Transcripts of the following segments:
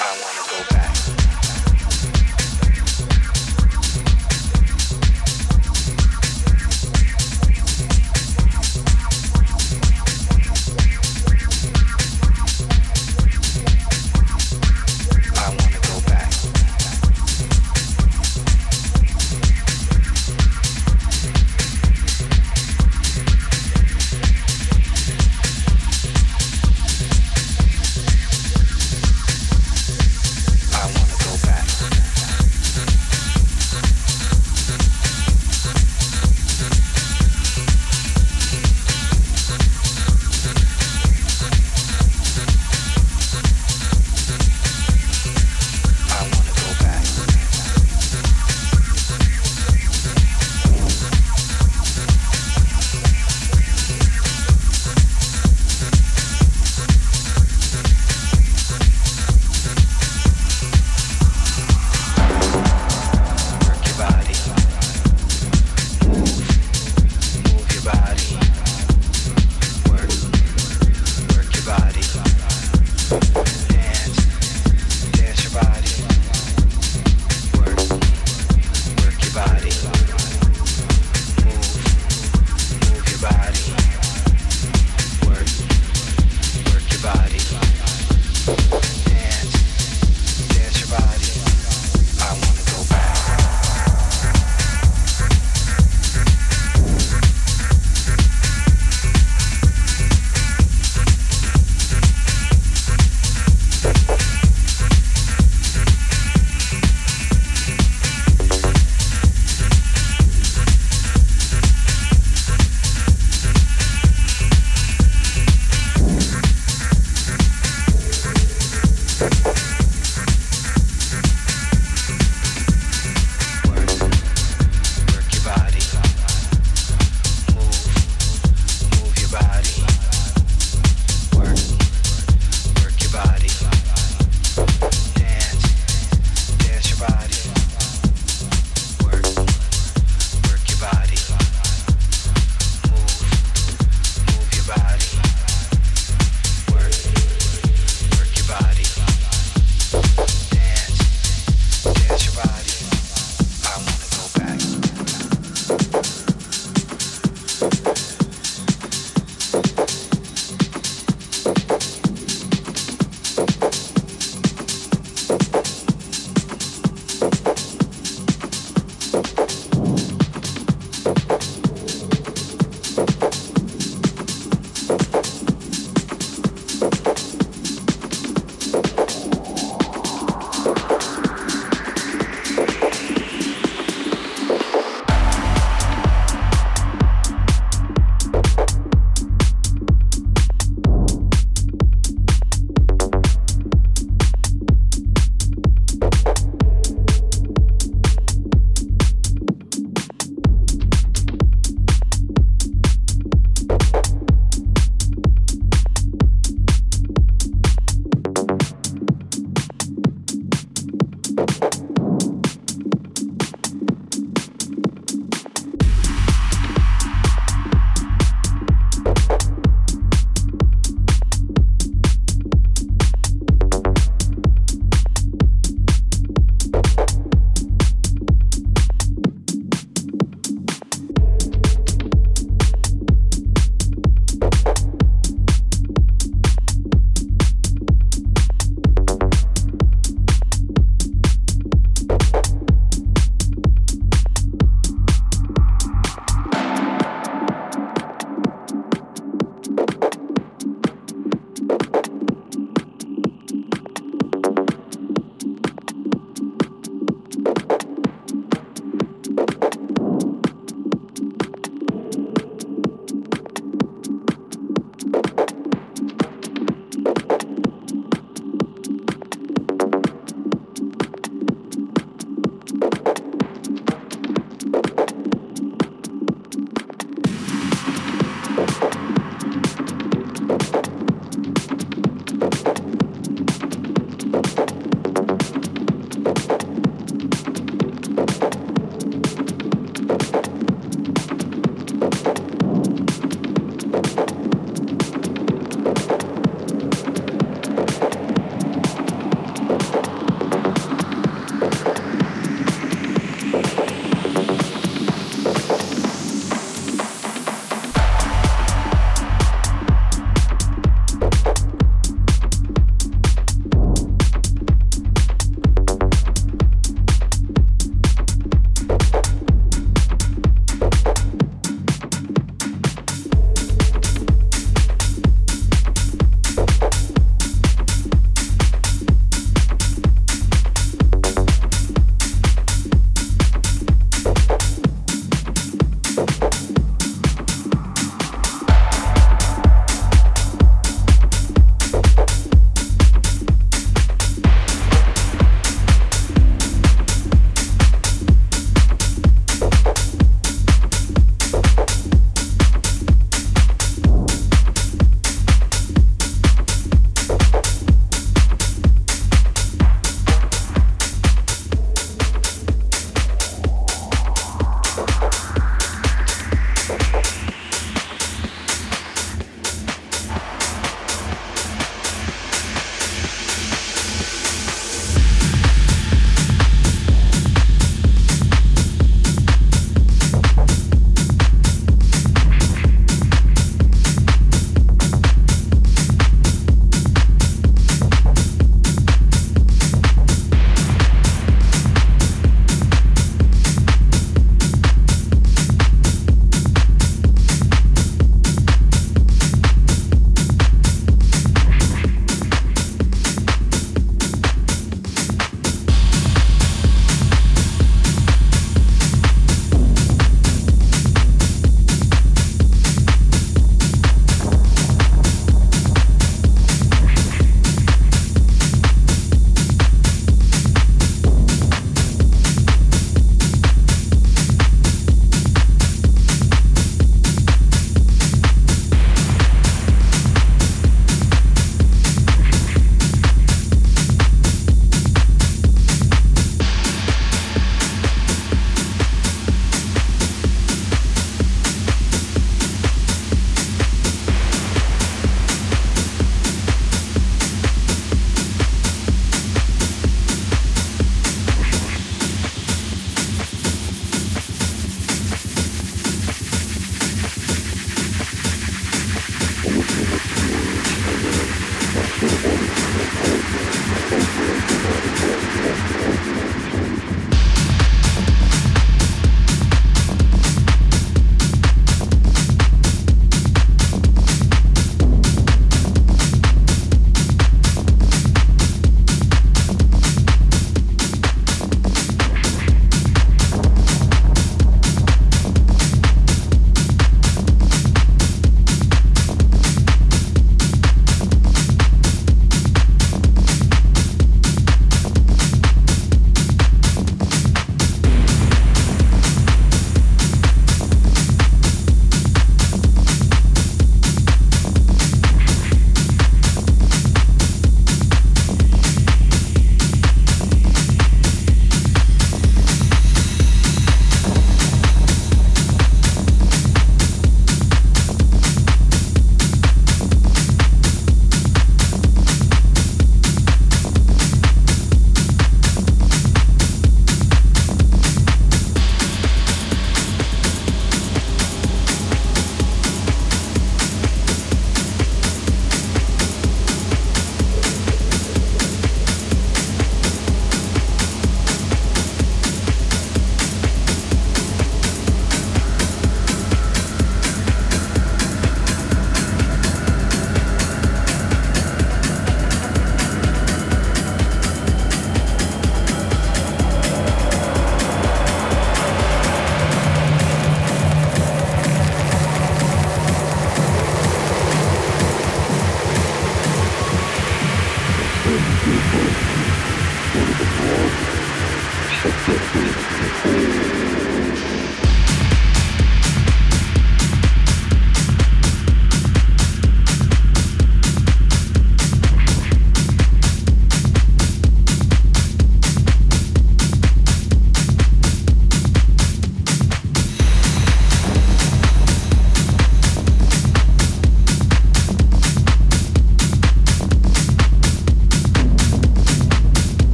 I wanna go back.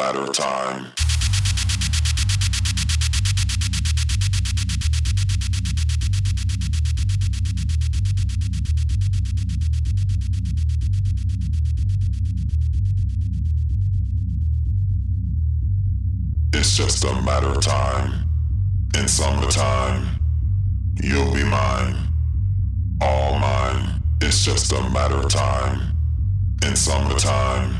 Matter of time. It's just a matter of time. In summertime, you'll be mine. All mine. It's just a matter of time. In summertime,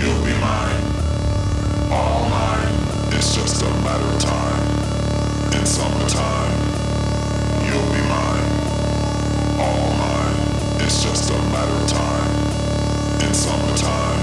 You'll be mine. All mine. It's just a matter of time. In summertime, you'll be mine. All mine. It's just a matter of time. In summertime.